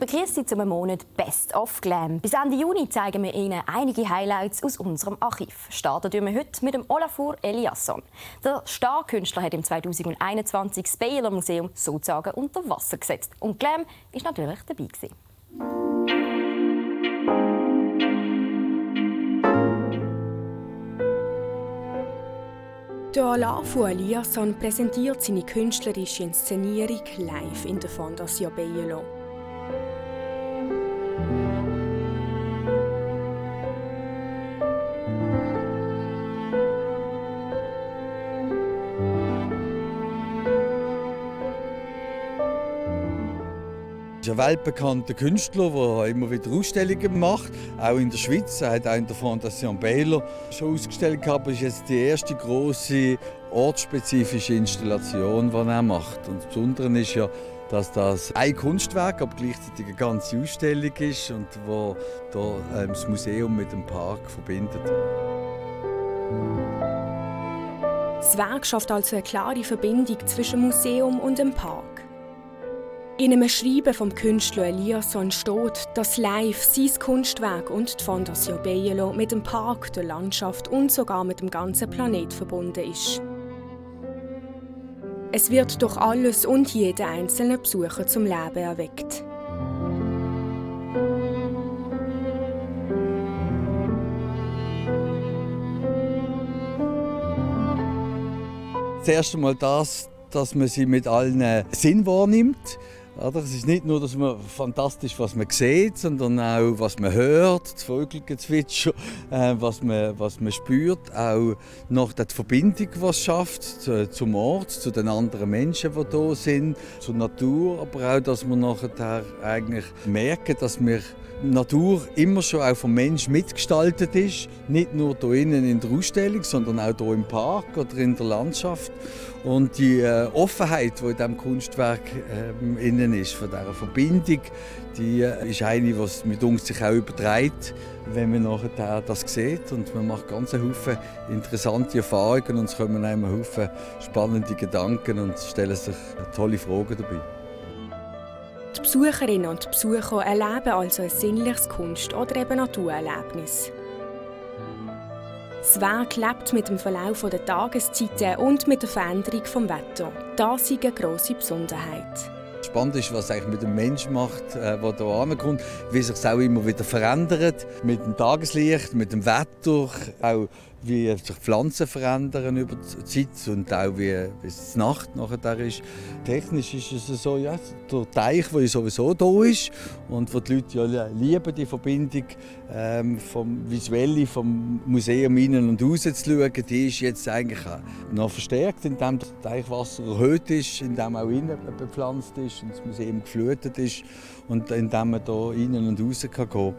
begrüßt Sie zum Monat Best of Glam. Bis Ende Juni zeigen wir Ihnen einige Highlights aus unserem Archiv. Starten wir heute mit dem Olafur Eliasson. Der Starkünstler hat im 2021 das Baylor Museum sozusagen unter Wasser gesetzt. Und Glam ist natürlich dabei. Gewesen. Der Olafur Eliasson präsentiert seine künstlerische Inszenierung live in der Fondation Bielo. Er ist ein weltbekannter Künstler, der immer wieder Ausstellungen macht, auch in der Schweiz. Er hat auch in der Fondation Baylor schon ausgestellt gehabt. Ist jetzt die erste große ortsspezifische Installation, die er macht. Und das Besondere ist ja, dass das ein Kunstwerk, aber gleichzeitig eine ganze Ausstellung ist und wo da, ähm, das Museum mit dem Park verbindet. Das Werk schafft also eine klare Verbindung zwischen Museum und dem Park. In einem Schreiben vom Künstler Eliasson steht, dass live sein Kunstwerk und die Fondation Bielo mit dem Park, der Landschaft und sogar mit dem ganzen Planet verbunden ist. Es wird durch alles und jeden einzelnen Besucher zum Leben erweckt. Das erste Mal das, dass man sie mit allen Sinn wahrnimmt. Es ist nicht nur, dass man fantastisch, was man sieht, sondern auch, was man hört, das Vogelgezwitscher, äh, was, man, was man spürt, auch noch die Verbindung, die es schafft zum Ort, zu den anderen Menschen, die hier sind, zur Natur, aber auch, dass man nachher eigentlich merken, dass wir Natur immer schon auch vom Mensch mitgestaltet ist. Nicht nur hier innen in der Ausstellung, sondern auch hier im Park oder in der Landschaft. Und die äh, Offenheit, die in diesem Kunstwerk äh, innen ist, von dieser Verbindung, die äh, ist eine, die mit uns sich auch überträgt, wenn man nachher das sieht. Und man macht ganz Haufen interessante Erfahrungen und es kommen einem Haufen spannende Gedanken und stellen sich tolle Fragen dabei. Die Besucherinnen und Besucher erleben also ein sinnliches Kunst- oder eben Naturerlebnis. Das Werk lebt mit dem Verlauf der Tageszeiten und mit der Veränderung des Wetters. Das ist eine grosse Besonderheit. Spannend ist, was eigentlich mit dem Menschen macht, äh, der hier ankommt, wie sich es auch immer wieder verändert. Mit dem Tageslicht, mit dem Wetter, auch wie sich Pflanzen verändern über die Zeit und auch wie, es Nacht nachher ist. Technisch ist es so, ja, der Teich, der sowieso da ist und wo die Leute ja lieben, die Verbindung ähm, vom Visuellen, vom Museum innen und raus zu schauen, die ist jetzt eigentlich noch verstärkt, indem das Teichwasser erhöht ist, indem auch innen bepflanzt ist und das Museum geflutet ist und indem man da innen und kann gehen kann.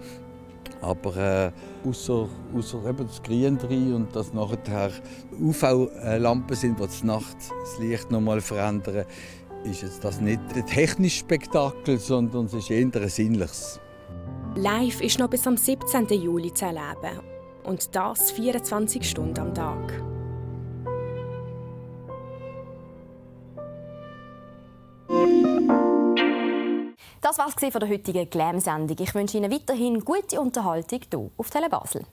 Aber äh, außer, außer eben das Grün drin und dass nachher UV-Lampen sind, die das Nacht das Licht noch mal verändern, ist jetzt das nicht ein technisches Spektakel, sondern es ist eher ein sinnliches. Live ist noch bis am 17. Juli zu erleben. Und das 24 Stunden am Tag. Das war es von der heutigen Glam-Sendung. Ich wünsche Ihnen weiterhin gute Unterhaltung hier auf Tele Basel.